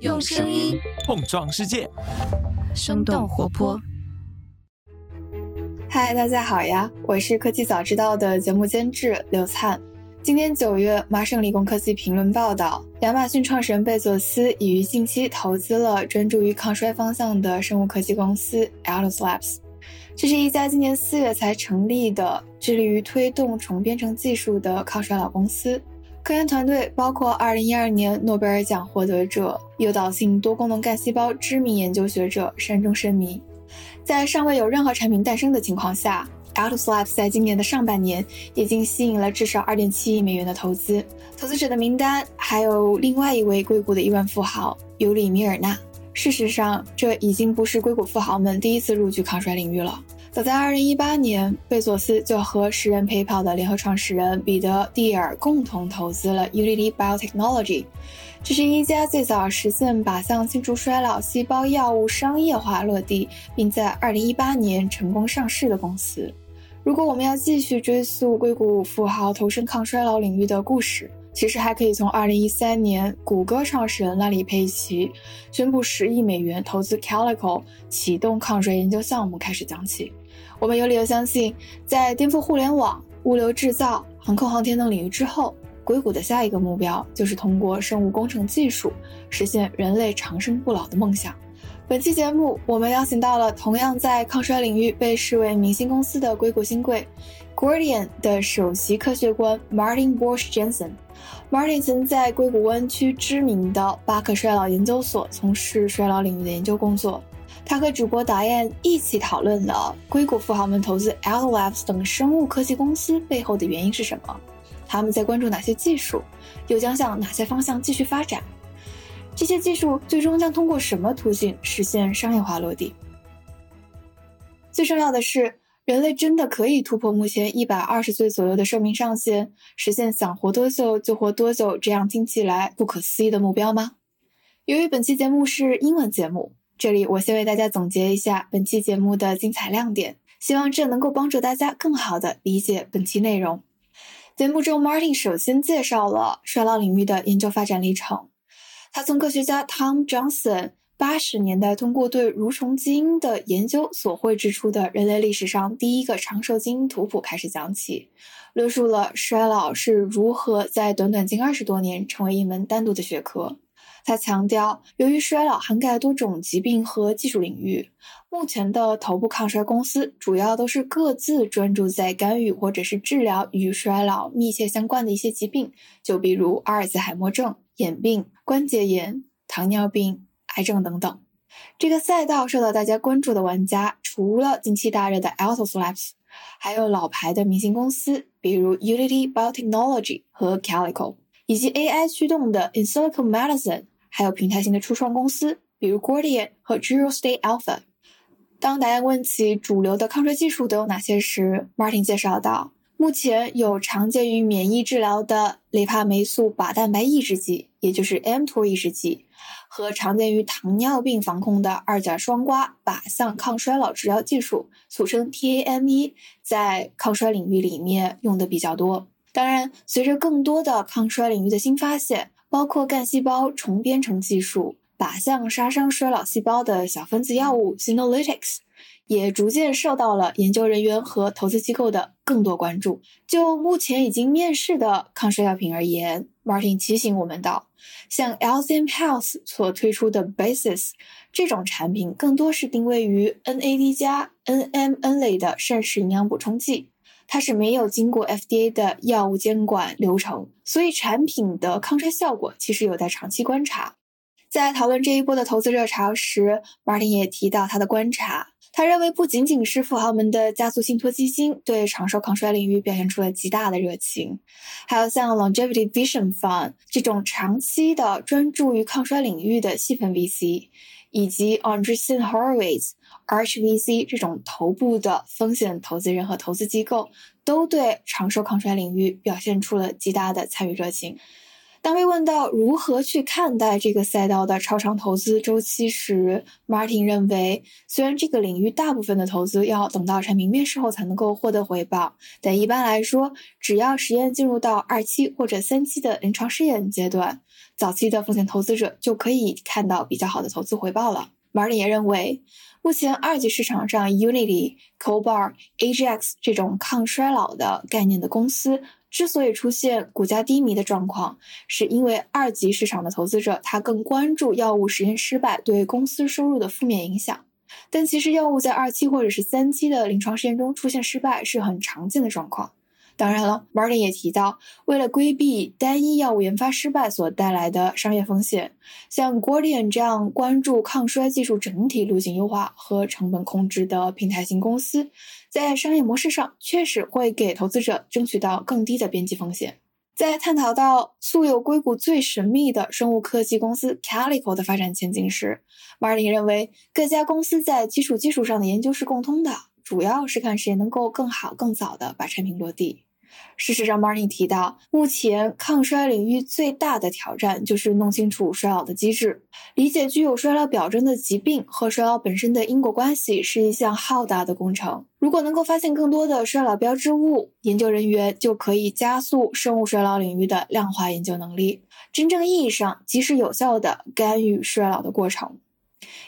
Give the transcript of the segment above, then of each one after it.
用声音碰撞世界，生动活泼。嗨，大家好呀！我是科技早知道的节目监制刘灿。今年九月，麻省理工科技评论报道，亚马逊创始人贝佐斯已于近期投资了专注于抗衰方向的生物科技公司 Altos Labs。这是一家今年四月才成立的，致力于推动重编程技术的抗衰老公司。科研团队包括2012年诺贝尔奖获得者、诱导性多功能干细胞知名研究学者山中伸弥。在尚未有任何产品诞生的情况下，Altos Labs 在今年的上半年已经吸引了至少2.7亿美元的投资。投资者的名单还有另外一位硅谷的亿万富豪尤里米尔纳。事实上，这已经不是硅谷富豪们第一次入局抗衰领域了。早在2018年，贝佐斯就和时任陪跑的联合创始人彼得·蒂尔共同投资了 Unity Biotechnology，这是一家最早实现靶向清除衰老细胞药物商业化落地，并在2018年成功上市的公司。如果我们要继续追溯硅谷富豪投身抗衰老领域的故事，其实还可以从2013年谷歌创始人拉里·佩奇宣布10亿美元投资 Calico 启动抗衰研究项目开始讲起。我们有理由相信，在颠覆互联网、物流制造、航空航天等领域之后，硅谷的下一个目标就是通过生物工程技术实现人类长生不老的梦想。本期节目，我们邀请到了同样在抗衰领域被视为明星公司的硅谷新贵，Guardian 的首席科学官 Martin Bosch Jensen。Martin 曾在硅谷湾区知名的巴克衰老研究所从事衰老领域的研究工作。他和主播导演一起讨论了硅谷富豪们投资 LWS 等生物科技公司背后的原因是什么，他们在关注哪些技术，又将向哪些方向继续发展？这些技术最终将通过什么途径实现商业化落地？最重要的是，人类真的可以突破目前一百二十岁左右的寿命上限，实现想活多久就活多久这样听起来不可思议的目标吗？由于本期节目是英文节目。这里我先为大家总结一下本期节目的精彩亮点，希望这能够帮助大家更好的理解本期内容。节目中，Martin 首先介绍了衰老领域的研究发展历程。他从科学家 Tom Johnson 八十年代通过对蠕虫基因的研究所绘制出的人类历史上第一个长寿基因图谱开始讲起，论述了衰老是如何在短短近二十多年成为一门单独的学科。他强调，由于衰老涵盖多种疾病和技术领域，目前的头部抗衰公司主要都是各自专注在干预或者是治疗与衰老密切相关的一些疾病，就比如阿尔兹海默症、眼病、关节炎、糖尿病、癌症等等。这个赛道受到大家关注的玩家，除了近期大热的 Altos Labs，还有老牌的明星公司，比如 Unity Biotechnology 和 Calico，以及 AI 驱动的 Insilico Medicine。还有平台型的初创公司，比如 Gordian 和 Zero State Alpha。当大家问起主流的抗衰技术都有哪些时，Martin 介绍道，目前有常见于免疫治疗的雷帕霉素靶蛋白抑制剂，也就是 mTOR 抑制剂，和常见于糖尿病防控的二甲双胍靶向抗衰老治疗技术，俗称 TAME，在抗衰领域里面用的比较多。当然，随着更多的抗衰领域的新发现。包括干细胞重编程技术、靶向杀伤衰老细胞的小分子药物 Synolytics，也逐渐受到了研究人员和投资机构的更多关注。就目前已经面世的抗衰药品而言，Martin 提醒我们道，像 LCM Health 所推出的 Basis 这种产品，更多是定位于 NAD 加 NMN 类的膳食营养补充剂。它是没有经过 FDA 的药物监管流程，所以产品的抗衰效果其实有待长期观察。在讨论这一波的投资热潮时，Martin 也提到他的观察，他认为不仅仅是富豪们的家族信托基金对长寿抗衰领域表现出了极大的热情，还有像 Longevity Vision Fund 这种长期的专注于抗衰领域的细分 VC。以及 Andreessen Horowitz、Arch VC 这种头部的风险投资人和投资机构，都对长寿抗衰领域表现出了极大的参与热情。当被问到如何去看待这个赛道的超长投资周期时，Martin 认为，虽然这个领域大部分的投资要等到产品面世后才能够获得回报，但一般来说，只要实验进入到二期或者三期的临床试验阶段。早期的风险投资者就可以看到比较好的投资回报了。Martin 也认为，目前二级市场上 Unity、Cobar、AGX 这种抗衰老的概念的公司之所以出现股价低迷的状况，是因为二级市场的投资者他更关注药物实验失败对公司收入的负面影响。但其实药物在二期或者是三期的临床试验中出现失败是很常见的状况。当然了，Martin 也提到，为了规避单一药物研发失败所带来的商业风险，像 Gordian 这样关注抗衰技术整体路径优化和成本控制的平台型公司，在商业模式上确实会给投资者争取到更低的边际风险。在探讨到素有硅谷最神秘的生物科技公司 Calico 的发展前景时，Martin 认为各家公司在基础技术上的研究是共通的，主要是看谁能够更好、更早的把产品落地。事实上，Martin 提到，目前抗衰领域最大的挑战就是弄清楚衰老的机制，理解具有衰老表征的疾病和衰老本身的因果关系是一项浩大的工程。如果能够发现更多的衰老标志物，研究人员就可以加速生物衰老领域的量化研究能力，真正意义上及时有效地干预衰老的过程。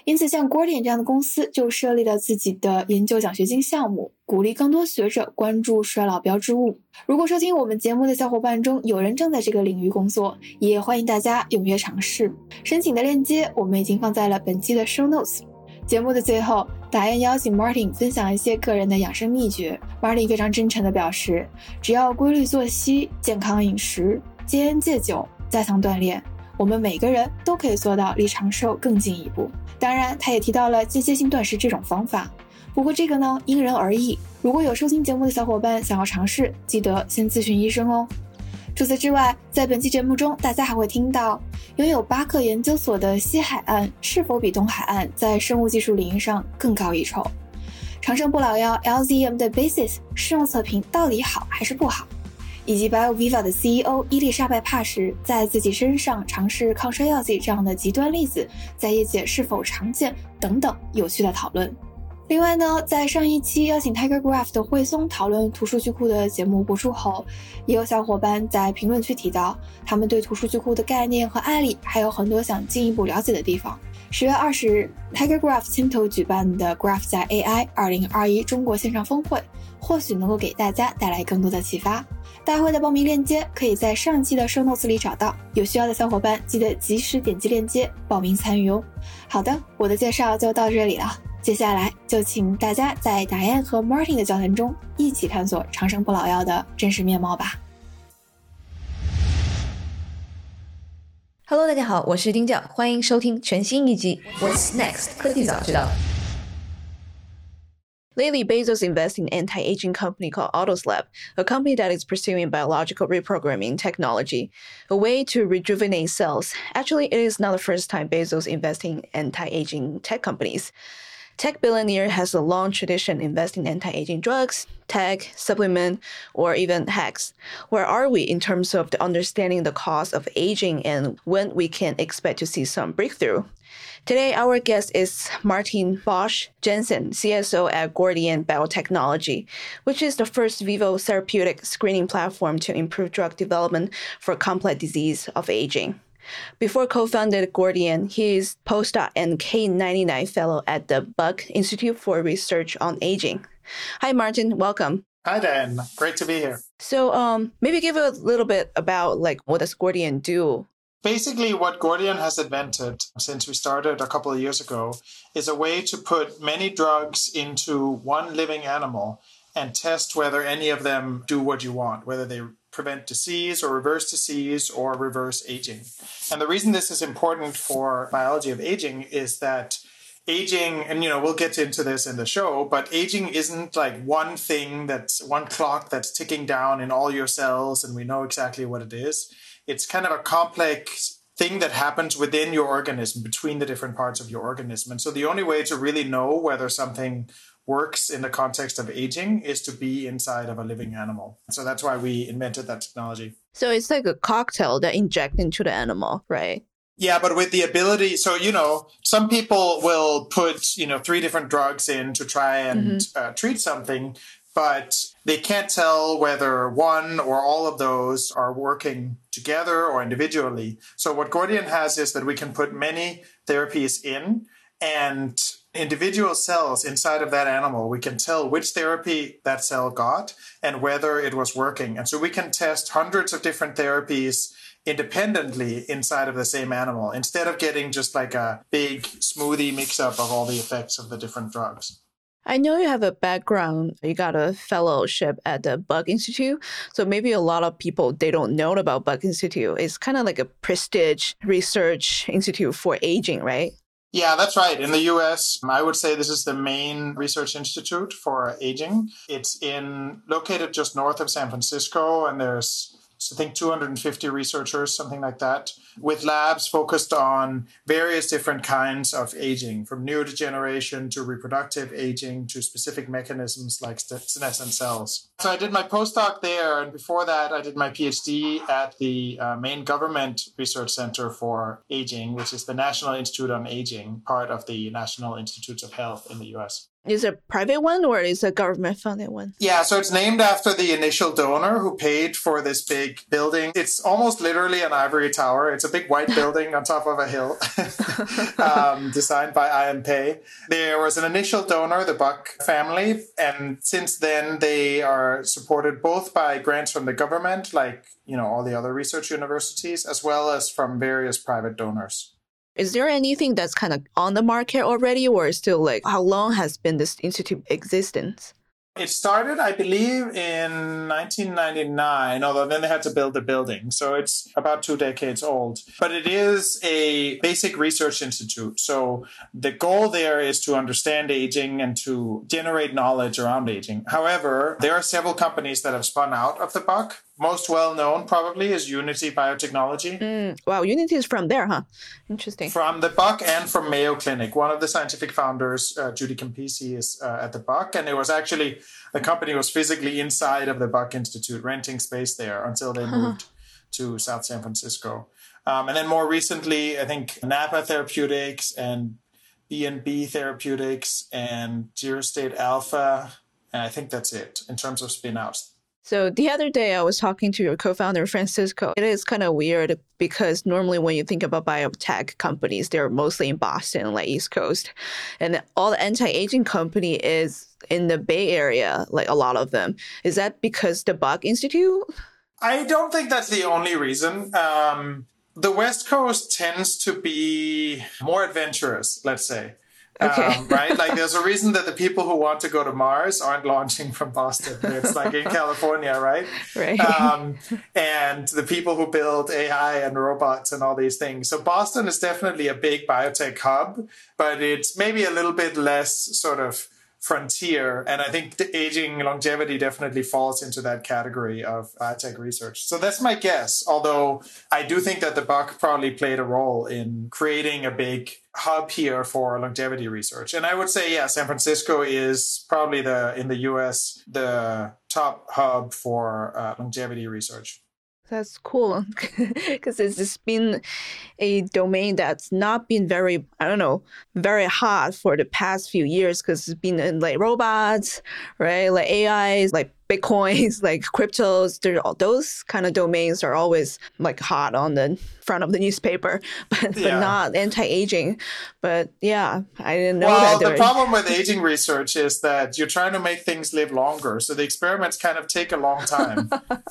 因此，像 Gordian 这样的公司就设立了自己的研究奖学金项目，鼓励更多学者关注衰老标志物。如果收听我们节目的小伙伴中有人正在这个领域工作，也欢迎大家踊跃尝试。申请的链接我们已经放在了本期的 Show Notes。节目的最后，打算邀请 Martin 分享一些个人的养生秘诀。Martin 非常真诚地表示，只要规律作息、健康饮食、戒烟戒酒、加强锻炼。我们每个人都可以做到离长寿更进一步。当然，他也提到了间歇性断食这种方法。不过这个呢，因人而异。如果有收听节目的小伙伴想要尝试，记得先咨询医生哦。除此之外，在本期节目中，大家还会听到，拥有巴克研究所的西海岸是否比东海岸在生物技术领域上更高一筹？长生不老药 LZM 的 Basis 试用测评到底好还是不好？以及 BioViva 的 CEO 伊丽莎白·帕什在自己身上尝试抗衰药剂这样的极端例子，在业界是否常见等等有趣的讨论。另外呢，在上一期邀请 Tiger Graph 的惠松讨论图数据库的节目播出后，也有小伙伴在评论区提到，他们对图数据库的概念和案例还有很多想进一步了解的地方。十月二十日，Tiger Graph 牵头举办的 Graph 加 AI 二零二一中国线上峰会，或许能够给大家带来更多的启发。大会的报名链接可以在上期的 show notes 里找到，有需要的小伙伴记得及时点击链接报名参与哦。好的，我的介绍就到这里了，接下来就请大家在达燕和 Martin 的交谈中一起探索长生不老药的真实面貌吧。Hello，大家好，我是丁教，欢迎收听全新一集 What's Next 科技早知道。Lately, Bezos invested in anti-aging company called Altos Lab, a company that is pursuing biological reprogramming technology, a way to rejuvenate cells. Actually, it is not the first time Bezos investing in anti-aging tech companies. Tech billionaire has a long tradition investing in anti-aging drugs, tech, supplement, or even hacks. Where are we in terms of the understanding the cause of aging and when we can expect to see some breakthrough? Today, our guest is Martin Bosch Jensen, CSO at Gordian Biotechnology, which is the first vivo therapeutic screening platform to improve drug development for complex disease of aging. Before co-founded Gordian, he is postdoc and K99 fellow at the Buck Institute for Research on Aging. Hi, Martin. Welcome. Hi, Dan. Great to be here. So, um, maybe give a little bit about like what does Gordian do Basically, what Gordian has invented since we started a couple of years ago is a way to put many drugs into one living animal and test whether any of them do what you want, whether they prevent disease or reverse disease or reverse aging. And the reason this is important for biology of aging is that aging and you know we'll get into this in the show but aging isn't like one thing that's one clock that's ticking down in all your cells and we know exactly what it is it's kind of a complex thing that happens within your organism between the different parts of your organism and so the only way to really know whether something works in the context of aging is to be inside of a living animal so that's why we invented that technology so it's like a cocktail that inject into the animal right yeah, but with the ability, so you know, some people will put you know three different drugs in to try and mm-hmm. uh, treat something, but they can't tell whether one or all of those are working together or individually. So what Gordian has is that we can put many therapies in and individual cells inside of that animal, we can tell which therapy that cell got and whether it was working. And so we can test hundreds of different therapies independently inside of the same animal instead of getting just like a big smoothie mix up of all the effects of the different drugs. I know you have a background, you got a fellowship at the Buck Institute. So maybe a lot of people they don't know about Buck Institute. It's kind of like a prestige research institute for aging, right? Yeah, that's right. In the US, I would say this is the main research institute for aging. It's in located just north of San Francisco and there's I think 250 researchers, something like that, with labs focused on various different kinds of aging, from neurodegeneration to reproductive aging to specific mechanisms like senescent cells. So I did my postdoc there, and before that, I did my PhD at the uh, main government research center for aging, which is the National Institute on Aging, part of the National Institutes of Health in the US. Is it a private one or is it a government funded one? Yeah, so it's named after the initial donor who paid for this big building. It's almost literally an ivory tower. It's a big white building on top of a hill, um, designed by I.M. Pei. There was an initial donor, the Buck family, and since then they are supported both by grants from the government, like you know all the other research universities, as well as from various private donors. Is there anything that's kind of on the market already, or still like how long has been this institute existence? It started, I believe, in 1999, although then they had to build the building. So it's about two decades old. But it is a basic research institute. So the goal there is to understand aging and to generate knowledge around aging. However, there are several companies that have spun out of the Buck most well known probably is Unity Biotechnology. Mm, wow, Unity is from there, huh? Interesting. From the Buck and from Mayo Clinic. One of the scientific founders, uh, Judy Campisi, is uh, at the Buck, and it was actually the company was physically inside of the Buck Institute, renting space there until they moved to South San Francisco. Um, and then more recently, I think Napa Therapeutics and B&B Therapeutics and State Alpha, and I think that's it in terms of spinouts. So the other day, I was talking to your co-founder Francisco. It is kind of weird because normally when you think about biotech companies, they're mostly in Boston, like East Coast, and all the anti-aging company is in the Bay Area, like a lot of them. Is that because the Buck Institute? I don't think that's the only reason. Um, the West Coast tends to be more adventurous, let's say. Okay. Um, right? Like, there's a reason that the people who want to go to Mars aren't launching from Boston. It's like in California, right? Right. Um, and the people who build AI and robots and all these things. So, Boston is definitely a big biotech hub, but it's maybe a little bit less sort of frontier. And I think the aging longevity definitely falls into that category of biotech research. So that's my guess. Although I do think that the Buck probably played a role in creating a big hub here for longevity research. And I would say, yeah, San Francisco is probably the, in the US, the top hub for uh, longevity research. That's cool because it's been a domain that's not been very, I don't know, very hot for the past few years because it's been in like robots, right? Like AIs, like bitcoins, like cryptos, all those kind of domains are always like hot on the front of the newspaper, but, yeah. but not anti-aging. But yeah, I didn't know well, that. the problem with aging research is that you're trying to make things live longer, so the experiments kind of take a long time.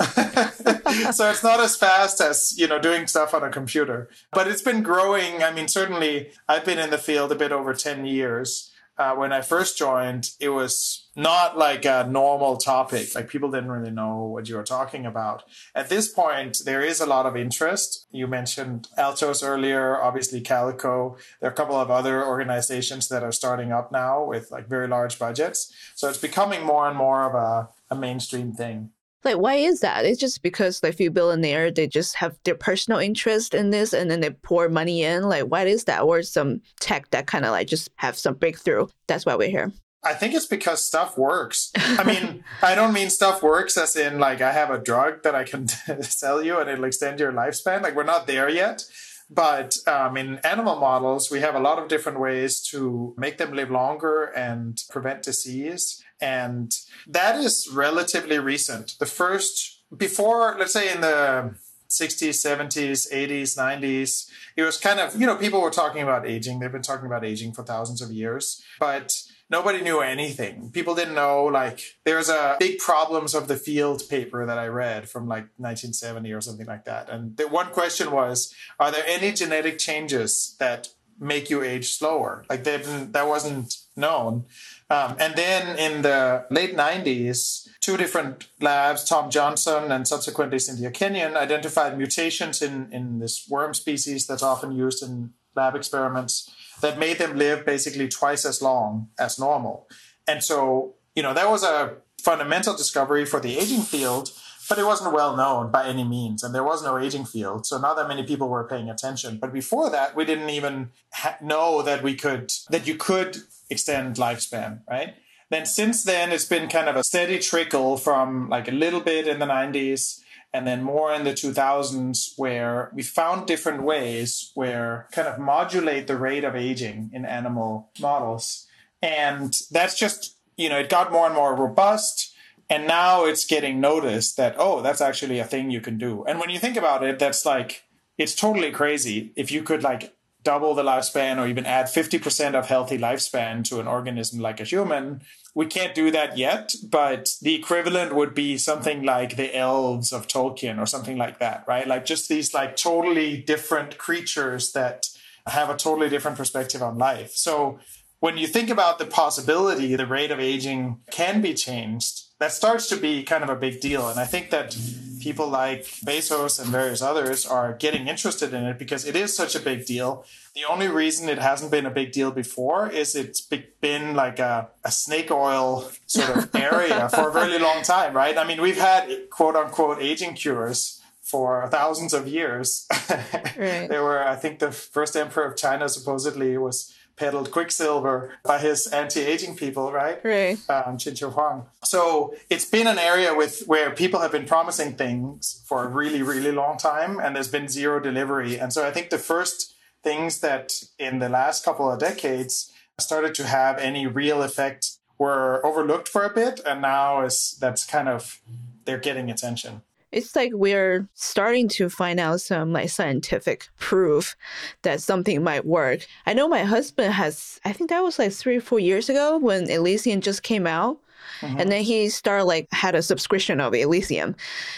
so it's not as fast as you know doing stuff on a computer, but it's been growing. I mean, certainly I've been in the field a bit over ten years uh, when I first joined, it was not like a normal topic. Like people didn't really know what you were talking about. At this point, there is a lot of interest. You mentioned Altos earlier, obviously Calico. There are a couple of other organizations that are starting up now with like very large budgets. So it's becoming more and more of a, a mainstream thing. Like, why is that? It's just because like few billionaire they just have their personal interest in this, and then they pour money in. Like, why is that? Or some tech that kind of like just have some breakthrough. That's why we're here. I think it's because stuff works. I mean, I don't mean stuff works as in like I have a drug that I can sell you and it'll extend your lifespan. Like we're not there yet. But um, in animal models, we have a lot of different ways to make them live longer and prevent disease. And that is relatively recent. The first, before, let's say in the 60s, 70s, 80s, 90s, it was kind of, you know, people were talking about aging. They've been talking about aging for thousands of years. But nobody knew anything. People didn't know, like, there's a big problems of the field paper that I read from like 1970 or something like that. And the one question was, are there any genetic changes that make you age slower? Like, they've that wasn't known. Um, and then in the late 90s, two different labs, Tom Johnson and subsequently Cynthia Kenyon, identified mutations in, in this worm species that's often used in lab experiments that made them live basically twice as long as normal. And so, you know, that was a fundamental discovery for the aging field, but it wasn't well known by any means. And there was no aging field. So not that many people were paying attention. But before that, we didn't even ha- know that we could, that you could extend lifespan, right? Then since then, it's been kind of a steady trickle from like a little bit in the 90s and then more in the 2000s where we found different ways where kind of modulate the rate of aging in animal models and that's just you know it got more and more robust and now it's getting noticed that oh that's actually a thing you can do and when you think about it that's like it's totally crazy if you could like double the lifespan or even add 50% of healthy lifespan to an organism like a human we can't do that yet, but the equivalent would be something like the elves of Tolkien or something like that, right? Like just these like totally different creatures that have a totally different perspective on life. So when you think about the possibility the rate of aging can be changed, that starts to be kind of a big deal. And I think that people like Bezos and various others are getting interested in it because it is such a big deal. The only reason it hasn't been a big deal before is it's been like a, a snake oil sort of area for a really long time, right? I mean, we've had quote unquote aging cures for thousands of years. right. there were, I think, the first emperor of China supposedly was peddled quicksilver by his anti-aging people, right? Right. Um, Qin Shi Huang. So it's been an area with where people have been promising things for a really, really long time, and there's been zero delivery. And so I think the first things that in the last couple of decades started to have any real effect were overlooked for a bit and now is that's kind of they're getting attention it's like we're starting to find out some like scientific proof that something might work. I know my husband has I think that was like 3 or 4 years ago when Elysium just came out Mm-hmm. And then he started like had a subscription of Elysium.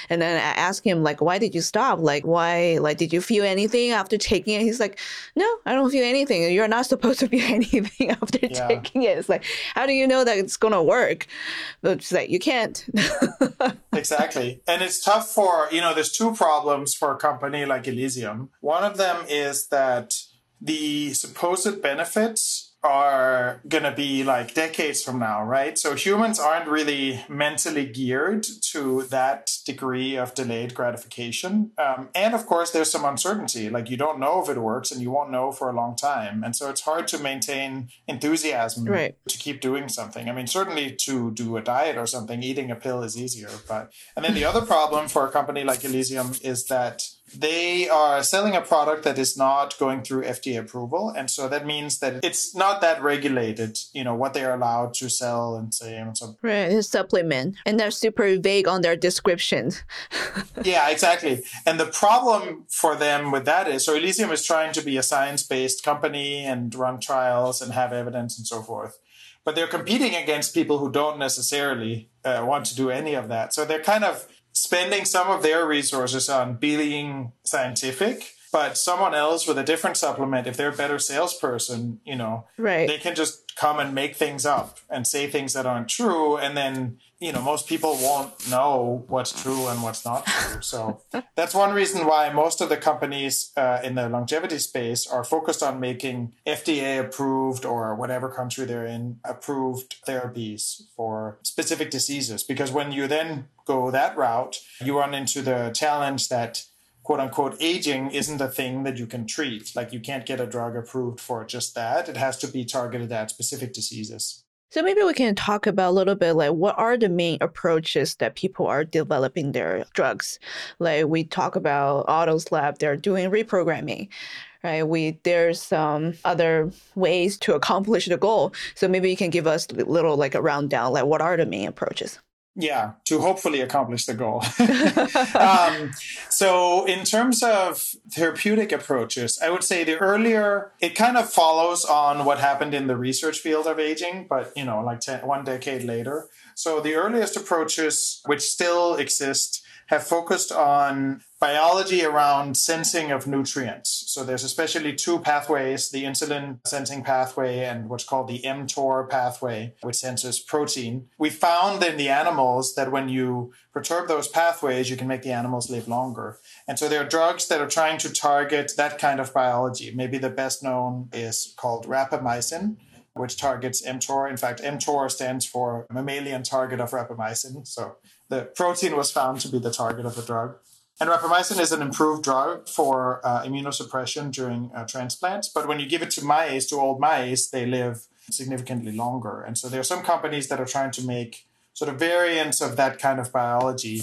And then I asked him like, why did you stop? Like, why, like, did you feel anything after taking it? He's like, no, I don't feel anything. You're not supposed to feel anything after yeah. taking it. It's like, how do you know that it's going to work? But it's like, you can't. exactly. And it's tough for, you know, there's two problems for a company like Elysium. One of them is that the supposed benefits are going to be like decades from now, right? So humans aren't really mentally geared to that degree of delayed gratification. Um, and of course, there's some uncertainty. Like you don't know if it works and you won't know for a long time. And so it's hard to maintain enthusiasm right. to keep doing something. I mean, certainly to do a diet or something, eating a pill is easier. But, and then the other problem for a company like Elysium is that they are selling a product that is not going through FDA approval. And so that means that it's not that regulated, you know, what they're allowed to sell and say and so Right, a supplement. And they're super vague on their descriptions. yeah, exactly. And the problem for them with that is so Elysium is trying to be a science-based company and run trials and have evidence and so forth. But they're competing against people who don't necessarily uh, want to do any of that. So they're kind of spending some of their resources on being scientific but someone else with a different supplement if they're a better salesperson you know right. they can just come and make things up and say things that aren't true and then you know most people won't know what's true and what's not true so that's one reason why most of the companies uh, in the longevity space are focused on making fda approved or whatever country they're in approved therapies for specific diseases because when you then go that route you run into the challenge that quote unquote aging isn't a thing that you can treat. Like you can't get a drug approved for just that. It has to be targeted at specific diseases. So maybe we can talk about a little bit like what are the main approaches that people are developing their drugs. Like we talk about Altos Lab, they're doing reprogramming. Right, we there's some other ways to accomplish the goal. So maybe you can give us a little like a rundown, like what are the main approaches? Yeah to hopefully accomplish the goal um, so in terms of therapeutic approaches i would say the earlier it kind of follows on what happened in the research field of aging but you know like ten, one decade later so the earliest approaches which still exist have focused on biology around sensing of nutrients. So there's especially two pathways, the insulin sensing pathway and what's called the mTOR pathway, which senses protein. We found in the animals that when you perturb those pathways, you can make the animals live longer. And so there are drugs that are trying to target that kind of biology. Maybe the best known is called rapamycin which targets mTOR. In fact, mTOR stands for mammalian target of rapamycin. So the protein was found to be the target of the drug. And rapamycin is an improved drug for uh, immunosuppression during uh, transplants. But when you give it to mice, to old mice, they live significantly longer. And so there are some companies that are trying to make sort of variants of that kind of biology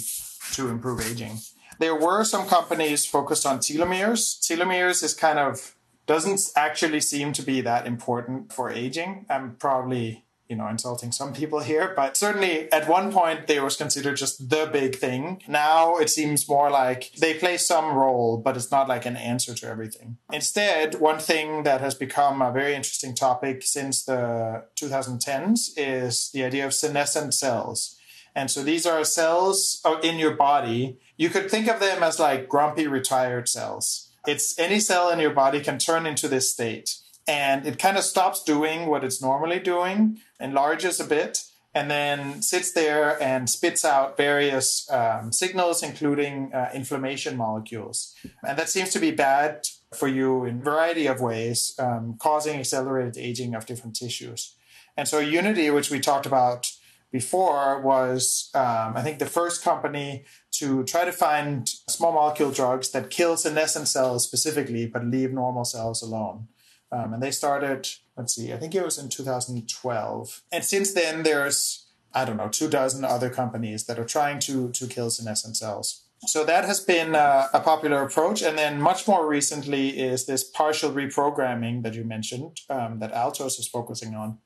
to improve aging. There were some companies focused on telomeres. Telomeres is kind of doesn't actually seem to be that important for aging. I'm probably you know insulting some people here but certainly at one point they was considered just the big thing. Now it seems more like they play some role but it's not like an answer to everything. Instead one thing that has become a very interesting topic since the 2010s is the idea of senescent cells. And so these are cells uh, in your body. You could think of them as like grumpy retired cells. It's any cell in your body can turn into this state and it kind of stops doing what it's normally doing, enlarges a bit, and then sits there and spits out various um, signals, including uh, inflammation molecules. And that seems to be bad for you in a variety of ways, um, causing accelerated aging of different tissues. And so Unity, which we talked about before, was, um, I think, the first company to try to find small molecule drugs that kill senescent cells specifically, but leave normal cells alone. Um, and they started, let's see, I think it was in 2012. And since then, there's, I don't know, two dozen other companies that are trying to, to kill senescent cells. So that has been uh, a popular approach. And then much more recently is this partial reprogramming that you mentioned um, that Altos is focusing on.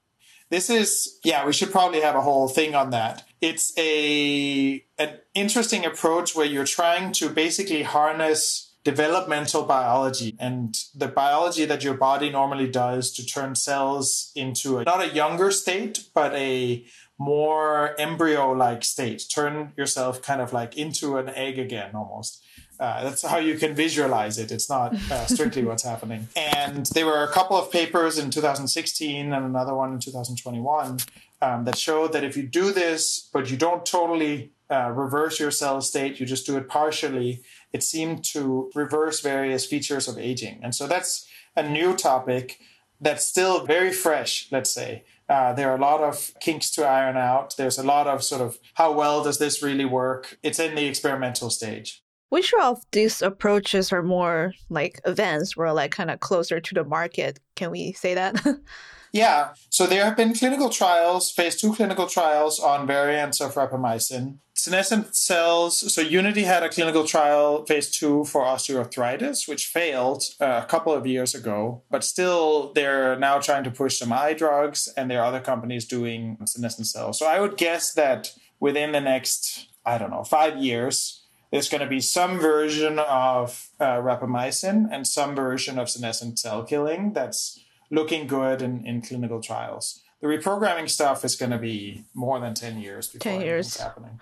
This is, yeah, we should probably have a whole thing on that. It's a an interesting approach where you're trying to basically harness developmental biology and the biology that your body normally does to turn cells into a, not a younger state, but a more embryo like state. Turn yourself kind of like into an egg again almost. Uh, that's how you can visualize it. It's not uh, strictly what's happening. And there were a couple of papers in 2016 and another one in 2021 um, that showed that if you do this, but you don't totally uh, reverse your cell state, you just do it partially, it seemed to reverse various features of aging. And so that's a new topic that's still very fresh, let's say. Uh, there are a lot of kinks to iron out. There's a lot of sort of how well does this really work? It's in the experimental stage. Which of these approaches are more like advanced or like kind of closer to the market? Can we say that? Yeah. So there have been clinical trials, phase two clinical trials on variants of rapamycin. Senescent cells. So Unity had a clinical trial, phase two, for osteoarthritis, which failed uh, a couple of years ago. But still, they're now trying to push some eye drugs, and there are other companies doing senescent cells. So I would guess that within the next, I don't know, five years, there's going to be some version of uh, rapamycin and some version of senescent cell killing that's looking good in, in clinical trials. The reprogramming stuff is going to be more than 10 years before 10 years. happening.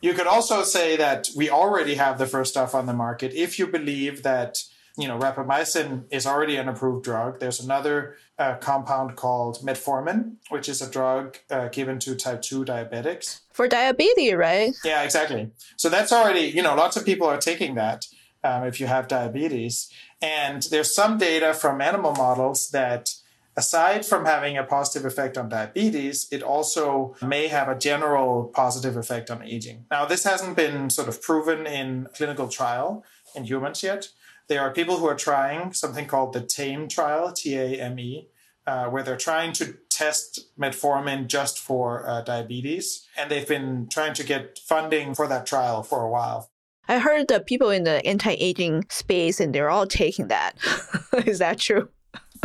You could also say that we already have the first stuff on the market if you believe that you know rapamycin is already an approved drug. There's another uh, compound called metformin, which is a drug uh, given to type 2 diabetics. For diabetes, right? Yeah, exactly. So that's already, you know, lots of people are taking that um, if you have diabetes. And there's some data from animal models that aside from having a positive effect on diabetes, it also may have a general positive effect on aging. Now, this hasn't been sort of proven in clinical trial in humans yet. There are people who are trying something called the TAME trial, T A M E, uh, where they're trying to test metformin just for uh, diabetes. And they've been trying to get funding for that trial for a while. I heard that people in the anti-aging space and they're all taking that. Is that true?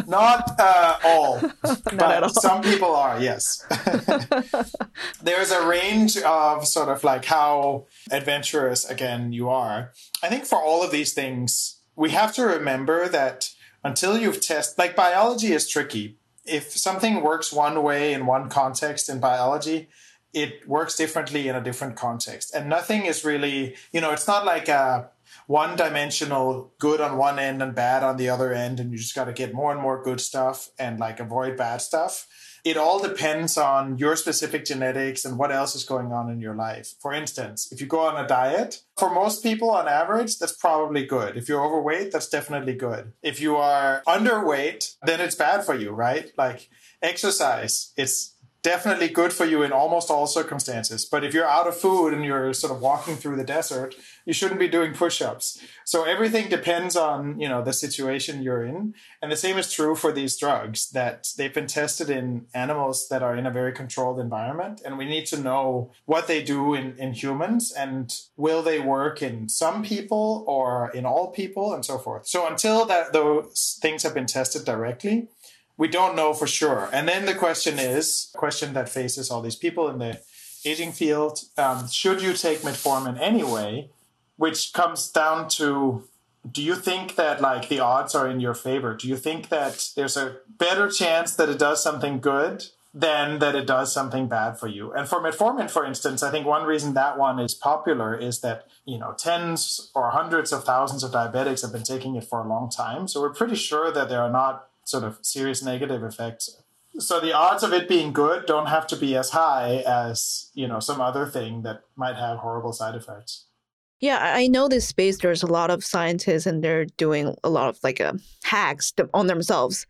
Not uh, all, but all. some people are, yes. There's a range of sort of like how adventurous, again, you are. I think for all of these things, we have to remember that until you've tested, like biology is tricky. If something works one way in one context in biology, it works differently in a different context. And nothing is really, you know, it's not like a one dimensional good on one end and bad on the other end. And you just got to get more and more good stuff and like avoid bad stuff. It all depends on your specific genetics and what else is going on in your life. For instance, if you go on a diet, for most people on average, that's probably good. If you're overweight, that's definitely good. If you are underweight, then it's bad for you, right? Like exercise, it's definitely good for you in almost all circumstances. But if you're out of food and you're sort of walking through the desert, you shouldn't be doing push-ups. So everything depends on, you know, the situation you're in. And the same is true for these drugs that they've been tested in animals that are in a very controlled environment. And we need to know what they do in, in humans and will they work in some people or in all people and so forth. So until that those things have been tested directly, we don't know for sure. And then the question is, a question that faces all these people in the aging field, um, should you take metformin anyway? Which comes down to, do you think that like the odds are in your favor? Do you think that there's a better chance that it does something good than that it does something bad for you? And for metformin, for instance, I think one reason that one is popular is that, you know, tens or hundreds of thousands of diabetics have been taking it for a long time. So we're pretty sure that there are not sort of serious negative effects. So the odds of it being good don't have to be as high as, you know, some other thing that might have horrible side effects. Yeah, I know this space. There's a lot of scientists, and they're doing a lot of like uh, hacks on themselves.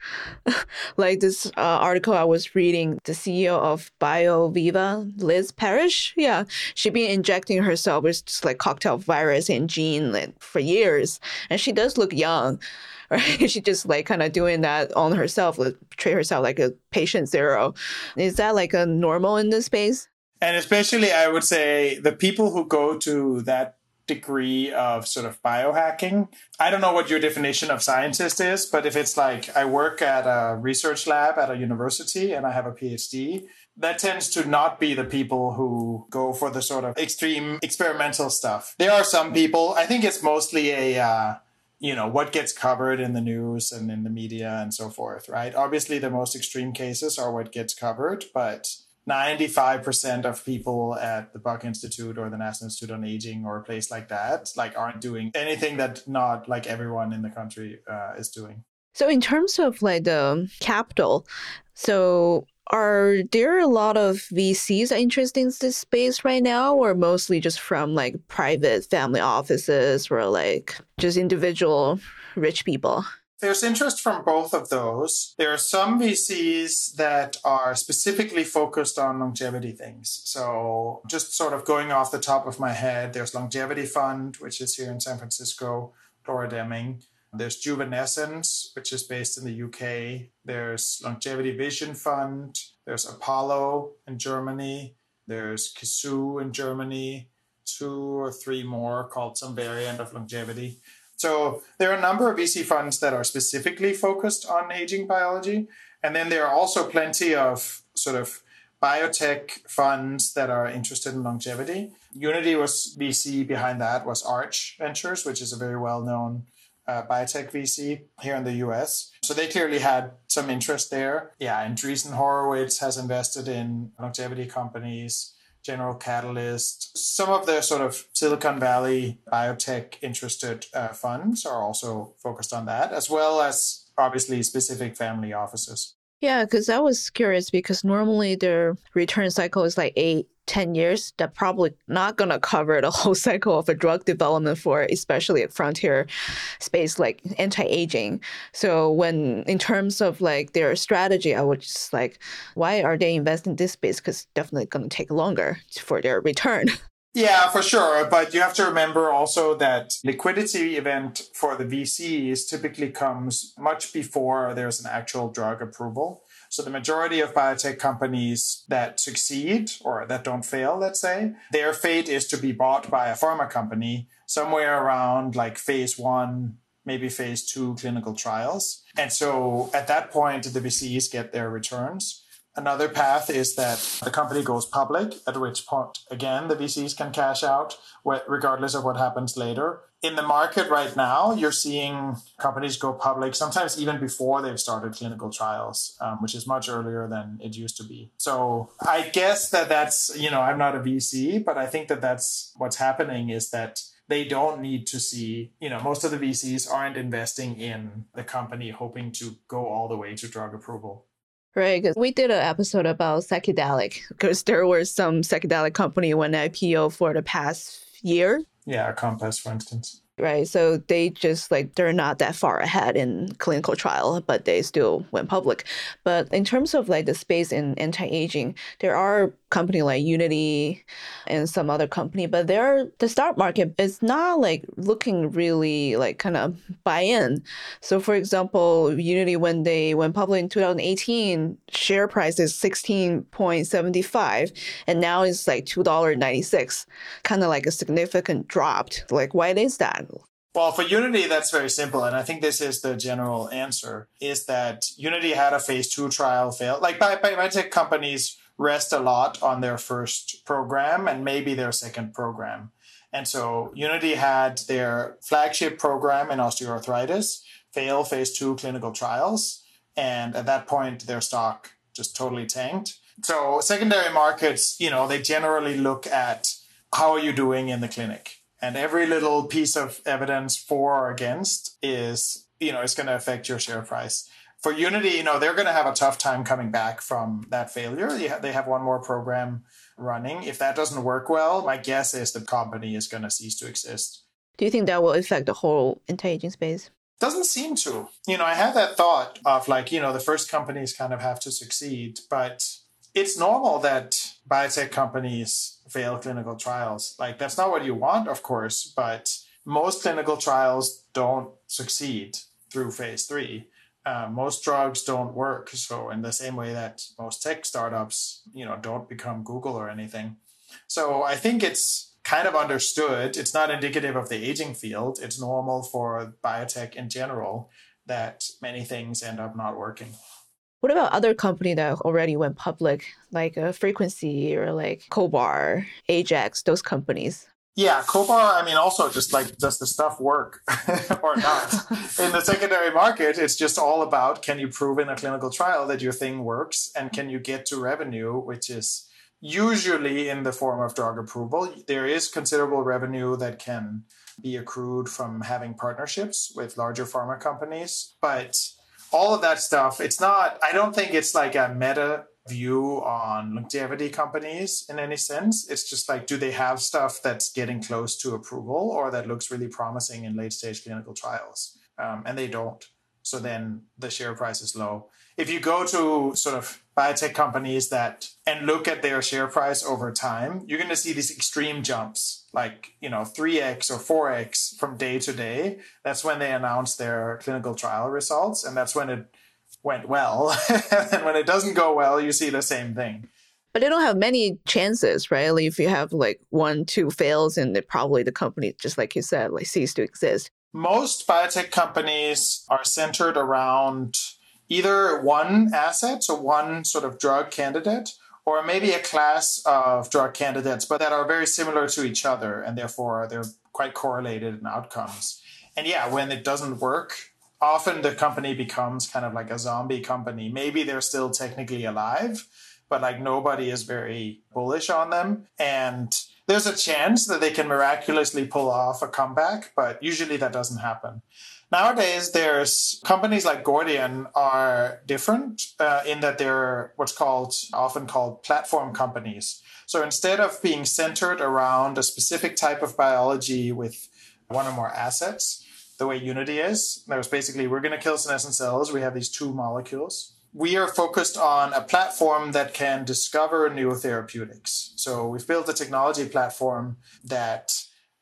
like this uh, article I was reading, the CEO of BioViva, Liz Parrish, yeah, she's been injecting herself with just like cocktail virus and gene like, for years, and she does look young. Right? she just like kind of doing that on herself, like, treat herself like a patient zero. Is that like a normal in this space? And especially, I would say the people who go to that degree of sort of biohacking. I don't know what your definition of scientist is, but if it's like I work at a research lab at a university and I have a PhD, that tends to not be the people who go for the sort of extreme experimental stuff. There are some people, I think it's mostly a, uh, you know, what gets covered in the news and in the media and so forth, right? Obviously, the most extreme cases are what gets covered, but 95% of people at the Buck Institute or the National Institute on Aging or a place like that, like aren't doing anything that not like everyone in the country uh, is doing. So in terms of like the capital, so are there a lot of VCs interested in this space right now, or mostly just from like private family offices or like just individual rich people? There's interest from both of those. There are some VCs that are specifically focused on longevity things. So, just sort of going off the top of my head, there's Longevity Fund, which is here in San Francisco, Laura Deming. There's Juvenescence, which is based in the UK. There's Longevity Vision Fund. There's Apollo in Germany. There's Kizoo in Germany. Two or three more called some variant of longevity. So there are a number of VC funds that are specifically focused on aging biology. And then there are also plenty of sort of biotech funds that are interested in longevity. Unity was VC behind that was Arch Ventures, which is a very well known uh, biotech VC here in the US. So they clearly had some interest there. Yeah, and Andreessen Horowitz has invested in longevity companies. General Catalyst. Some of the sort of Silicon Valley biotech interested uh, funds are also focused on that, as well as obviously specific family offices. Yeah, because I was curious because normally their return cycle is like eight, 10 years. That probably not going to cover the whole cycle of a drug development for especially a frontier space like anti-aging. So when in terms of like their strategy, I would just like, why are they investing this space? Because definitely going to take longer for their return. Yeah, for sure. But you have to remember also that liquidity event for the VCs typically comes much before there's an actual drug approval. So the majority of biotech companies that succeed or that don't fail, let's say, their fate is to be bought by a pharma company somewhere around like phase one, maybe phase two clinical trials. And so at that point, the VCs get their returns. Another path is that the company goes public, at which point, again, the VCs can cash out regardless of what happens later in the market right now, you're seeing companies go public sometimes even before they've started clinical trials, um, which is much earlier than it used to be. So I guess that that's, you know, I'm not a VC, but I think that that's what's happening is that they don't need to see, you know, most of the VCs aren't investing in the company hoping to go all the way to drug approval. Right, because we did an episode about psychedelic because there was some psychedelic company went IPO for the past year yeah, Compass, for instance right? So they just like they're not that far ahead in clinical trial, but they still went public. But in terms of like the space in anti-aging, there are company like Unity and some other company, but they're the stock market is not like looking really like kind of buy in. So for example, Unity when they went public in 2018, share price is 16.75 and now it's like $2.96, kind of like a significant drop. Like why is that? Well, for Unity, that's very simple. And I think this is the general answer is that Unity had a phase two trial fail. Like by, by biotech companies rest a lot on their first program and maybe their second program. And so Unity had their flagship program in osteoarthritis fail phase two clinical trials. And at that point, their stock just totally tanked. So secondary markets, you know, they generally look at how are you doing in the clinic? and every little piece of evidence for or against is you know it's going to affect your share price for unity you know they're going to have a tough time coming back from that failure. They have one more program running. If that doesn't work well my guess is the company is going to cease to exist. Do you think that will affect the whole anti-aging space? Doesn't seem to. You know i had that thought of like you know the first companies kind of have to succeed but it's normal that biotech companies fail clinical trials. Like that's not what you want, of course, but most clinical trials don't succeed through phase three. Uh, most drugs don't work. So in the same way that most tech startups, you know, don't become Google or anything. So I think it's kind of understood. It's not indicative of the aging field. It's normal for biotech in general that many things end up not working. What about other company that already went public, like uh, Frequency or like CohBar, Ajax, those companies? Yeah, CohBar, I mean, also just like, does the stuff work or not? in the secondary market, it's just all about can you prove in a clinical trial that your thing works and can you get to revenue, which is usually in the form of drug approval. There is considerable revenue that can be accrued from having partnerships with larger pharma companies, but all of that stuff. It's not, I don't think it's like a meta view on longevity companies in any sense. It's just like, do they have stuff that's getting close to approval or that looks really promising in late stage clinical trials? Um, and they don't. So then the share price is low. If you go to sort of biotech companies that and look at their share price over time, you're going to see these extreme jumps, like you know 3x or 4x from day to day. That's when they announce their clinical trial results, and that's when it went well. and when it doesn't go well, you see the same thing. But they don't have many chances, right? Like if you have like one, two fails, and it probably the company, just like you said, like cease to exist. Most biotech companies are centered around either one asset, so one sort of drug candidate, or maybe a class of drug candidates, but that are very similar to each other, and therefore they're quite correlated in outcomes. And yeah, when it doesn't work, often the company becomes kind of like a zombie company. Maybe they're still technically alive, but like nobody is very bullish on them. And there's a chance that they can miraculously pull off a comeback, but usually that doesn't happen. Nowadays, there's companies like Gordian are different uh, in that they're what's called often called platform companies. So instead of being centered around a specific type of biology with one or more assets, the way Unity is, that was basically we're going to kill senescent cells. We have these two molecules we are focused on a platform that can discover new therapeutics. So we've built a technology platform that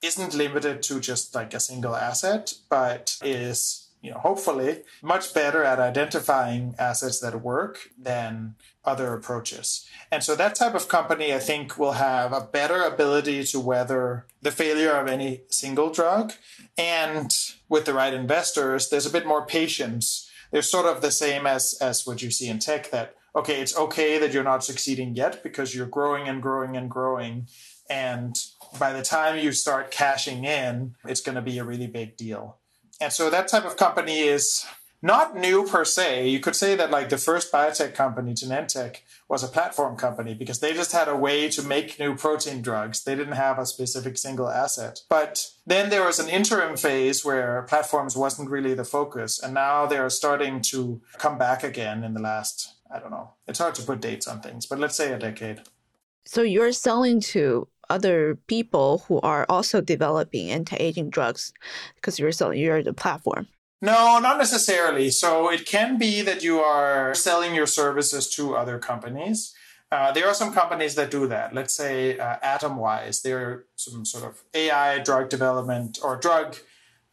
isn't limited to just like a single asset, but is you know, hopefully much better at identifying assets that work than other approaches. And so that type of company, I think, will have a better ability to weather the failure of any single drug. And with the right investors, there's a bit more patience. They're sort of the same as, as what you see in tech that, okay, it's okay that you're not succeeding yet because you're growing and growing and growing. And by the time you start cashing in, it's going to be a really big deal. And so that type of company is not new per se. You could say that like the first biotech company, Genentech, was a platform company because they just had a way to make new protein drugs. They didn't have a specific single asset. But then there was an interim phase where platforms wasn't really the focus. And now they're starting to come back again in the last, I don't know, it's hard to put dates on things, but let's say a decade. So you're selling to other people who are also developing anti-aging drugs because you're selling you're the platform no not necessarily. So it can be that you are selling your services to other companies. Uh, there are some companies that do that. Let's say uh, atomwise. They're some sort of ai drug development or drug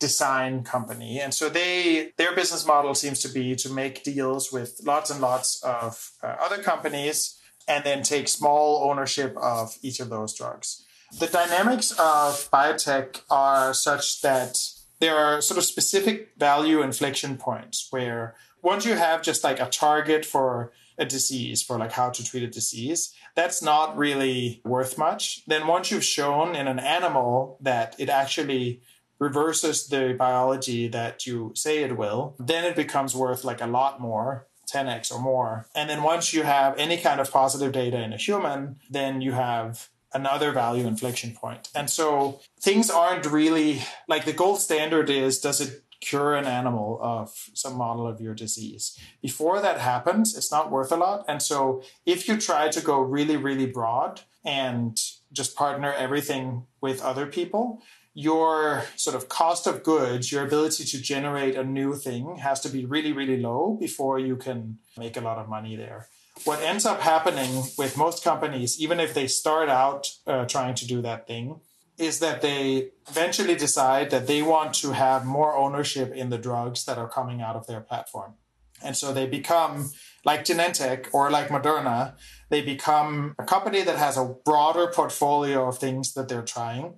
design company. And so they their business model seems to be to make deals with lots and lots of uh, other companies and then take small ownership of each of those drugs. The dynamics of biotech are such that there are sort of specific value inflection points where once you have just like a target for a disease, for like how to treat a disease, that's not really worth much. Then once you've shown in an animal that it actually reverses the biology that you say it will, then it becomes worth like a lot more 10x or more. And then once you have any kind of positive data in a human, then you have another value inflection point. And so things aren't really like the gold standard is does it cure an animal of some model of your disease? Before that happens, it's not worth a lot. And so if you try to go really, really broad and just partner everything with other people, your sort of cost of goods, your ability to generate a new thing has to be really, really low before you can make a lot of money there. What ends up happening with most companies, even if they start out uh, trying to do that thing, is that they eventually decide that they want to have more ownership in the drugs that are coming out of their platform. And so they become like Genentech or like Moderna, they become a company that has a broader portfolio of things that they're trying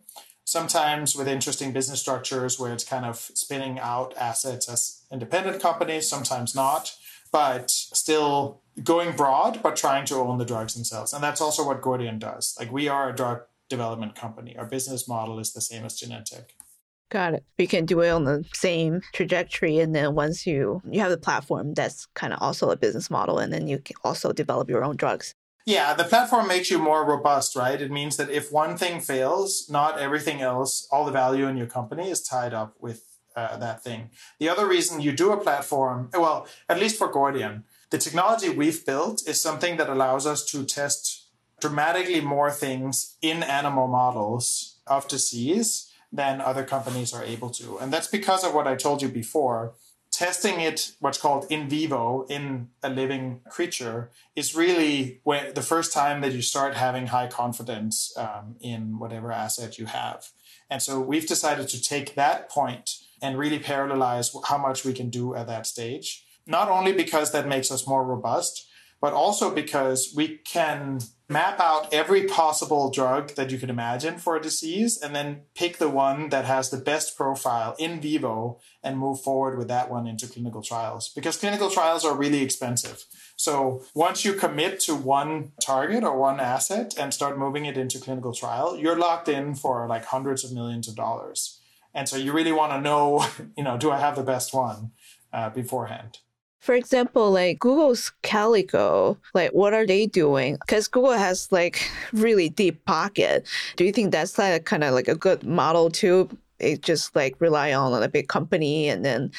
sometimes with interesting business structures where it's kind of spinning out assets as independent companies, sometimes not, but still going broad, but trying to own the drugs themselves. And that's also what Gordian does. Like we are a drug development company. Our business model is the same as Genentech. Got it. You can do it on the same trajectory, and then once you you have the platform, that's kind of also a business model, and then you can also develop your own drugs. Yeah, the platform makes you more robust, right? It means that if one thing fails, not everything else, all the value in your company is tied up with uh, that thing. The other reason you do a platform, well, at least for Gordian, the technology we've built is something that allows us to test dramatically more things in animal models of disease than other companies are able to. And that's because of what I told you before testing it what's called in vivo in a living creature is really the first time that you start having high confidence um, in whatever asset you have and so we've decided to take that point and really parallelize how much we can do at that stage not only because that makes us more robust but also because we can map out every possible drug that you can imagine for a disease and then pick the one that has the best profile in vivo and move forward with that one into clinical trials because clinical trials are really expensive. So once you commit to one target or one asset and start moving it into clinical trial, you're locked in for like hundreds of millions of dollars. And so you really want to know, you know, do I have the best one uh, beforehand? For example, like Google's Calico, like what are they doing? Because Google has like really deep pocket. Do you think that's like kind of like a good model too? It just like rely on a big company and then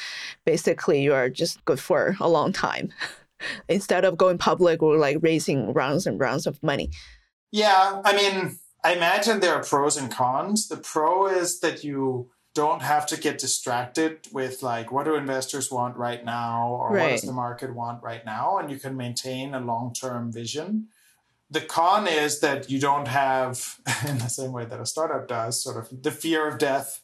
basically you are just good for a long time instead of going public or like raising rounds and rounds of money. Yeah, I mean, I imagine there are pros and cons. The pro is that you don't have to get distracted with like what do investors want right now or what does the market want right now and you can maintain a long-term vision the con is that you don't have in the same way that a startup does sort of the fear of death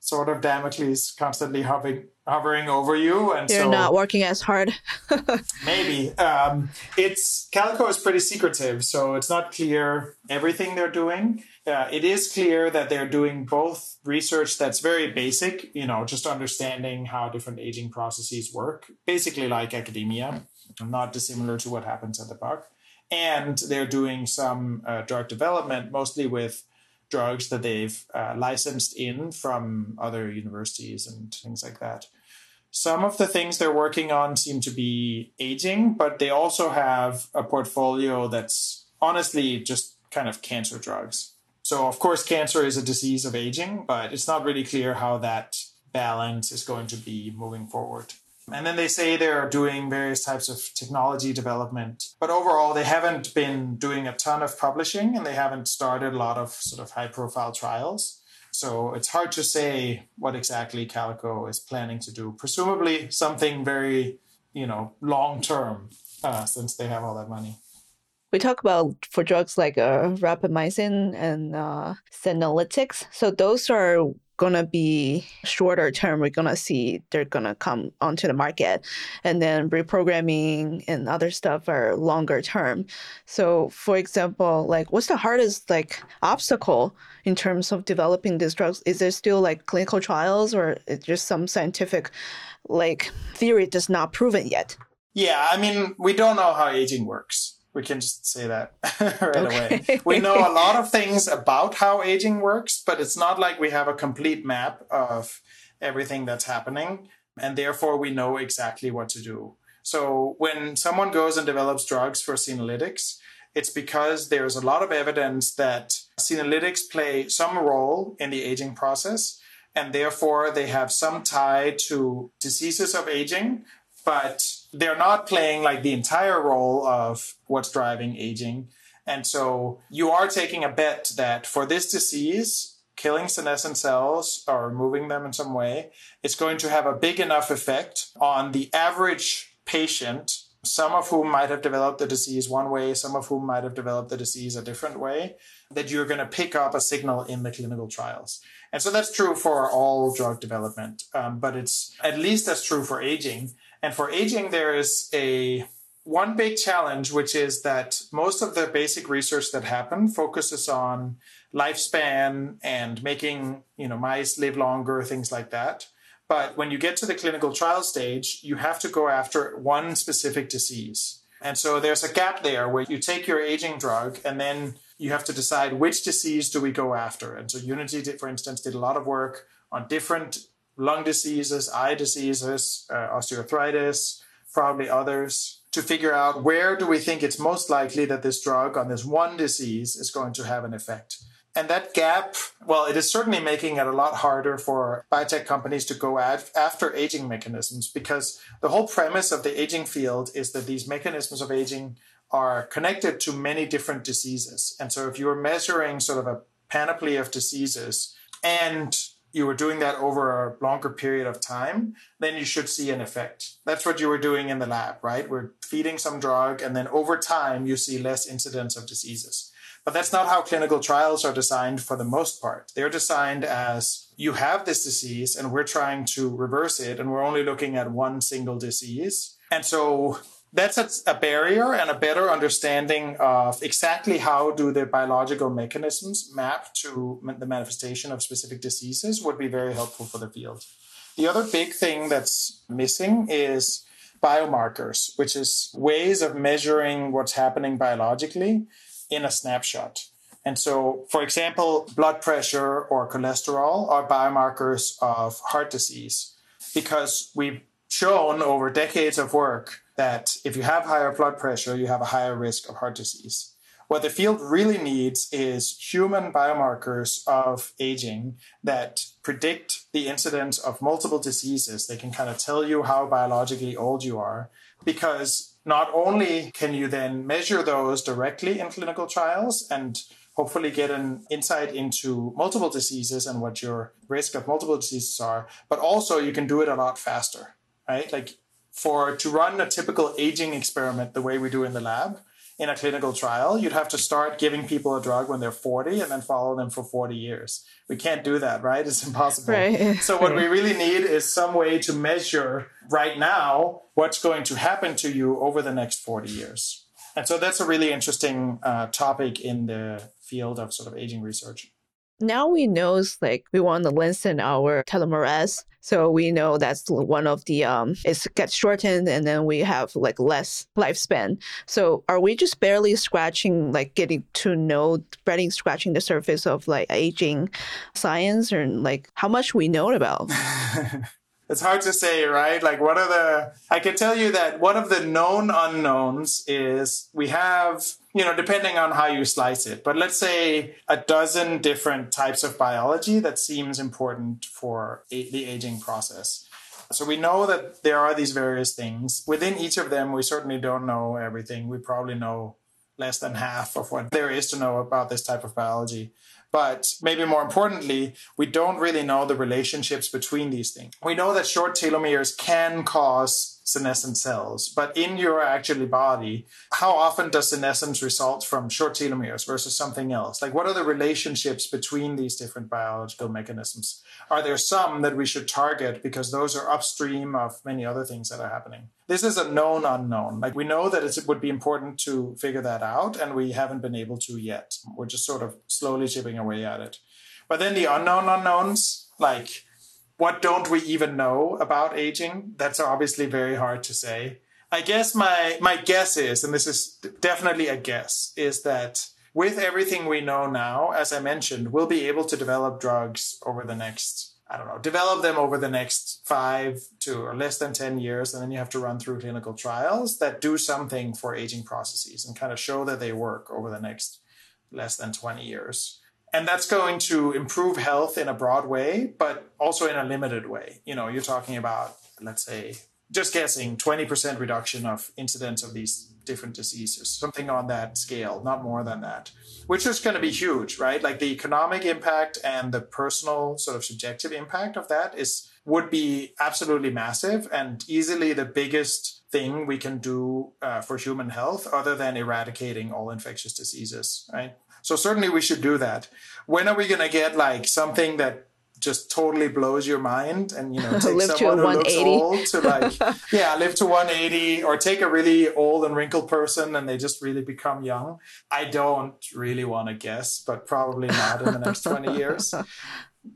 sort of damocles constantly hovering hovering over you and They're so not working as hard. Maybe. Um, it's Calico is pretty secretive, so it's not clear everything they're doing. Uh, it is clear that they're doing both research that's very basic, you know, just understanding how different aging processes work, basically like academia, not dissimilar to what happens at the park. And they're doing some uh, drug development, mostly with drugs that they've uh, licensed in from other universities and things like that. Some of the things they're working on seem to be aging, but they also have a portfolio that's honestly just kind of cancer drugs. So, of course, cancer is a disease of aging, but it's not really clear how that balance is going to be moving forward. And then they say they're doing various types of technology development, but overall, they haven't been doing a ton of publishing and they haven't started a lot of sort of high profile trials. So it's hard to say what exactly Calico is planning to do. Presumably something very, you know, long term, uh, since they have all that money. We talk about for drugs like uh, rapamycin and uh, senolytics. So those are gonna be shorter term. We're gonna see they're gonna come onto the market, and then reprogramming and other stuff are longer term. So, for example, like what's the hardest like obstacle in terms of developing these drugs? Is there still like clinical trials, or is just some scientific like theory that's not proven yet? Yeah, I mean, we don't know how aging works. We can just say that right Okay. away. We know a lot of things about how aging works, but it's not like we have a complete map of everything that's happening. And therefore, we know exactly what to do. So when someone goes and develops drugs for senolytics, it's because there's a lot of evidence that senolytics play some role in the aging process. And therefore, they have some tie to diseases of aging, but they're not playing like the entire role of what's driving aging. And so you are taking a bet that for this disease, killing senescent cells or removing them in some way, it's going to have a big enough effect on the average patient, some of whom might have developed the disease one way, some of whom might have developed the disease a different way, that you're going to pick up a signal in the clinical trials. And so that's true for all drug development, um, but it's at least as true for aging. And for aging, there is a one big challenge, which is that most of the basic research that happen focuses on lifespan and making you know mice live longer, things like that. But when you get to the clinical trial stage, you have to go after one specific disease. And so there's a gap there where you take your aging drug and then you have to decide which disease do we go after. And so Unity, did, for instance, did a lot of work on different lung diseases, eye diseases, uh, osteoarthritis, probably others, to figure out where do we think it's most likely that this drug on this one disease is going to have an effect. And that gap, well, it is certainly making it a lot harder for biotech companies to go ad- after aging mechanisms because the whole premise of the aging field is that these mechanisms of aging are connected to many different diseases. And so if you're measuring sort of a panoply of diseases and you were doing that over a longer period of time, then you should see an effect. That's what you were doing in the lab, right? We're feeding some drug, and then over time, you see less incidence of diseases. But that's not how clinical trials are designed for the most part. They're designed as you have this disease, and we're trying to reverse it, and we're only looking at one single disease. And so that's a, a barrier and a better understanding of exactly how do the biological mechanisms map to the manifestation of specific diseases would be very helpful for the field. The other big thing that's missing is biomarkers, which is ways of measuring what's happening biologically in a snapshot. And so, for example, blood pressure or cholesterol are biomarkers of heart disease because we've shown over decades of work that if you have higher blood pressure, you have a higher risk of heart disease. What the field really needs is human biomarkers of aging that predict the incidence of multiple diseases. They can kind of tell you how biologically old you are because not only can you then measure those directly in clinical trials and hopefully get an insight into multiple diseases and what your risk of multiple diseases are. But also, you can do it a lot faster, right? Like for to run a typical aging experiment the way we do in the lab in a clinical trial, you'd have to start giving people a drug when they're 40 and then follow them for 40 years. We can't do that, right? It's impossible. Right. So, what we really need is some way to measure right now what's going to happen to you over the next 40 years. And so, that's a really interesting uh, topic in the field of sort of aging research. Now we know it's like we want to lengthen our telomerase. So we know that's one of the um it gets shortened and then we have like less lifespan. So are we just barely scratching like getting to know barely scratching the surface of like aging science or like how much we know about? it's hard to say, right? Like, what are the. I can tell you that one of the known unknowns is we have, you know, depending on how you slice it, but let's say a dozen different types of biology that seems important for a- the aging process. So we know that there are these various things. Within each of them, we certainly don't know everything. We probably know less than half of what there is to know about this type of biology. But maybe more importantly, we don't really know the relationships between these things. We know that short telomeres can cause senescent cells, but in your actually body, how often does senescence result from short telomeres versus something else? Like, what are the relationships between these different biological mechanisms? Are there some that we should target because those are upstream of many other things that are happening? This is a known unknown. Like, we know that it would be important to figure that out, and we haven't been able to yet. We're just sort of slowly chipping away at it. But then the unknown unknowns, like what don't we even know about aging? That's obviously very hard to say. I guess my my guess is, and this is definitely a guess, is that with everything we know now, as I mentioned, we'll be able to develop drugs over the next I don't know, develop them over the next five to or less than 10 years. And then you have to run through clinical trials that do something for aging processes and kind of show that they work over the next less than 20 years and that's going to improve health in a broad way, but also in a limited way. You know, you're talking about, let's say, just guessing 20% reduction of incidence of these different diseases, something on that scale, not more than that, which is going to be huge, right? Like the economic impact and the personal sort of subjective impact of that is would be absolutely massive and easily the biggest thing we can do uh, for human health other than eradicating all infectious diseases, right? So certainly we should do that. When are we going to get like something that just totally blows your mind and you know take someone who looks old to like yeah live to 180 or take a really old and wrinkled person and they just really become young. I don't really want to guess but probably not in the next 20 years.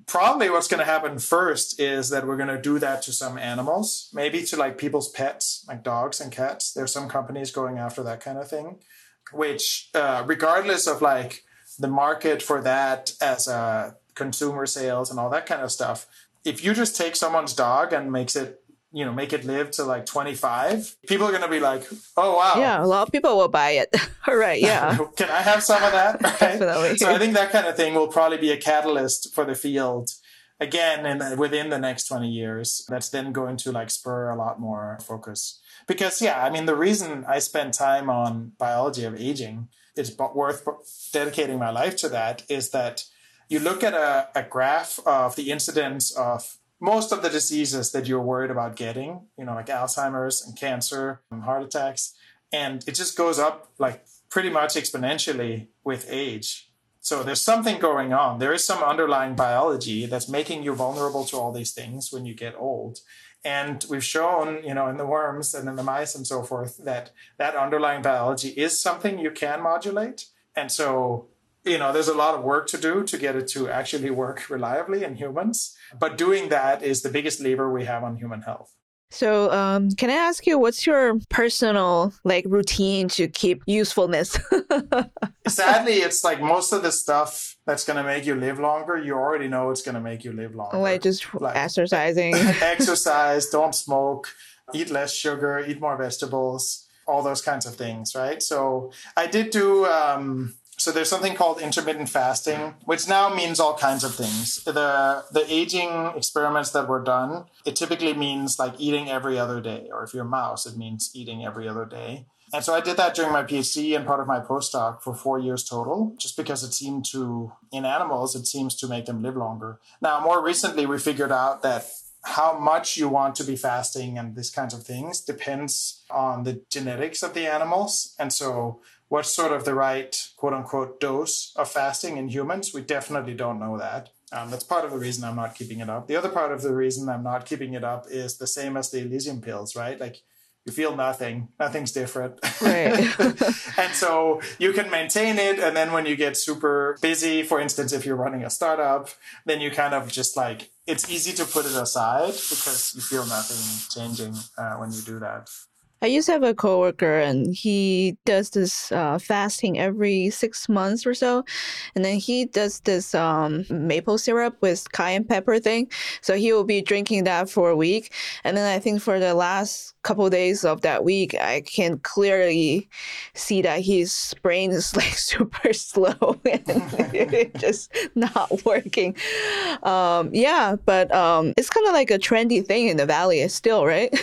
Probably what's going to happen first is that we're going to do that to some animals maybe to like people's pets like dogs and cats. There's some companies going after that kind of thing which uh, regardless of like the market for that as a consumer sales and all that kind of stuff if you just take someone's dog and makes it you know make it live to like 25 people are going to be like oh wow. Yeah a lot of people will buy it. All right yeah. Can i have some of that? Right? definitely. So i think that kind of thing will probably be a catalyst for the field again in, within the next 20 years that's then going to like spur a lot more focus because yeah i mean the reason i spend time on biology of aging it's worth dedicating my life to that is that you look at a, a graph of the incidence of most of the diseases that you're worried about getting, you know, like Alzheimer's and cancer and heart attacks, and it just goes up like pretty much exponentially with age. So there's something going on. There is some underlying biology that's making you vulnerable to all these things when you get old. And we've shown, you know, in the worms and in the mice and so forth, that that underlying biology is something you can modulate. And so, you know, there's a lot of work to do to get it to actually work reliably in humans. But doing that is the biggest lever we have on human health. So, um, can I ask you what's your personal like routine to keep usefulness? Sadly, it's like most of the stuff that's going to make you live longer. You already know it's going to make you live longer. Like just like, exercising, exercise, don't smoke, eat less sugar, eat more vegetables, all those kinds of things, right? So I did do. Um, so there's something called intermittent fasting, which now means all kinds of things. The the aging experiments that were done, it typically means like eating every other day, or if you're a mouse, it means eating every other day. And so I did that during my PhD and part of my postdoc for four years total, just because it seemed to, in animals, it seems to make them live longer. Now, more recently, we figured out that how much you want to be fasting and these kinds of things depends on the genetics of the animals. And so, what's sort of the right quote unquote dose of fasting in humans? We definitely don't know that. Um, that's part of the reason I'm not keeping it up. The other part of the reason I'm not keeping it up is the same as the Elysium pills, right? Like you feel nothing, nothing's different. Right. and so you can maintain it. And then when you get super busy, for instance, if you're running a startup, then you kind of just like, it's easy to put it aside because you feel nothing changing uh, when you do that. I used to have a coworker, and he does this uh, fasting every six months or so, and then he does this um, maple syrup with cayenne pepper thing. So he will be drinking that for a week, and then I think for the last couple of days of that week, I can clearly see that his brain is like super slow and just not working. Um, yeah, but um, it's kind of like a trendy thing in the valley still, right?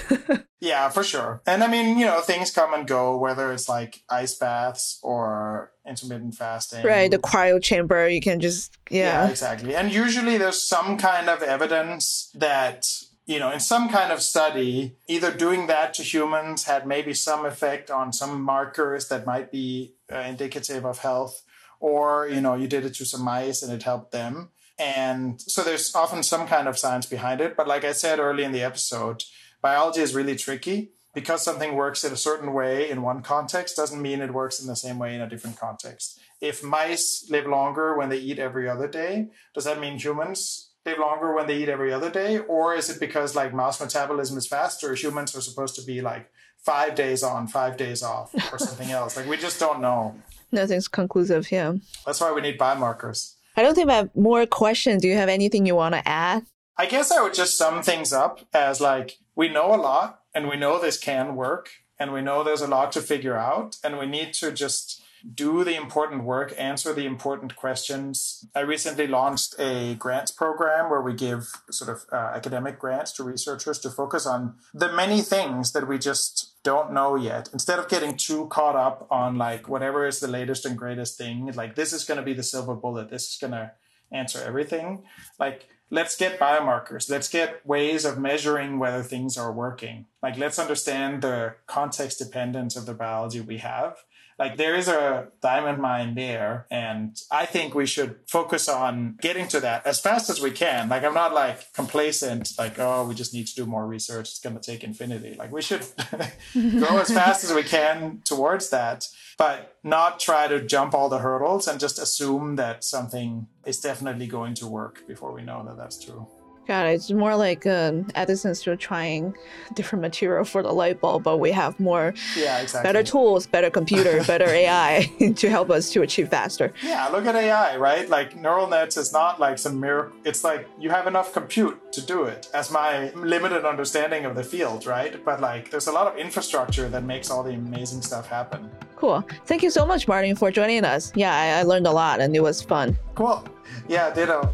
Yeah, for sure. And I mean, you know, things come and go, whether it's like ice baths or intermittent fasting. Right, the cryo chamber, you can just, yeah. yeah. exactly. And usually there's some kind of evidence that, you know, in some kind of study, either doing that to humans had maybe some effect on some markers that might be uh, indicative of health, or, you know, you did it to some mice and it helped them. And so there's often some kind of science behind it. But like I said early in the episode, biology is really tricky because something works in a certain way in one context doesn't mean it works in the same way in a different context. If mice live longer when they eat every other day, does that mean humans live longer when they eat every other day? Or is it because like mouse metabolism is faster, humans are supposed to be like five days on, five days off, or something else? Like we just don't know. Nothing's conclusive, yeah. That's why we need biomarkers. I don't think I have more questions. Do you have anything you want to add? I guess I would just sum things up as like we know a lot and we know this can work and we know there's a lot to figure out and we need to just do the important work, answer the important questions. I recently launched a grants program where we give sort of uh, academic grants to researchers to focus on the many things that we just don't know yet. Instead of getting too caught up on like whatever is the latest and greatest thing, like this is going to be the silver bullet, this is going to answer everything. Like let's get biomarkers. Let's get ways of measuring whether things are working. Like, let's understand the context dependence of the biology we have. Like, there is a diamond mine there. And I think we should focus on getting to that as fast as we can. Like, I'm not like complacent, like, oh, we just need to do more research. It's going to take infinity. Like, we should go as fast as we can towards that but not try to jump all the hurdles and just assume that something is definitely going to work before we know that that's true. Got it. It's more like uh, Edison still trying different material for the light bulb, but we have more yeah, exactly. better tools, better computer, better AI to help us to achieve faster. Yeah, look at AI, right? Like neural nets is not like some miracle. It's like you have enough compute to do it, as my limited understanding of the field, right? But like there's a lot of infrastructure that makes all the amazing stuff happen. Cool. Thank you so much, Martin, for joining us. Yeah, I, I learned a lot and it was fun. Cool. Yeah, ditto.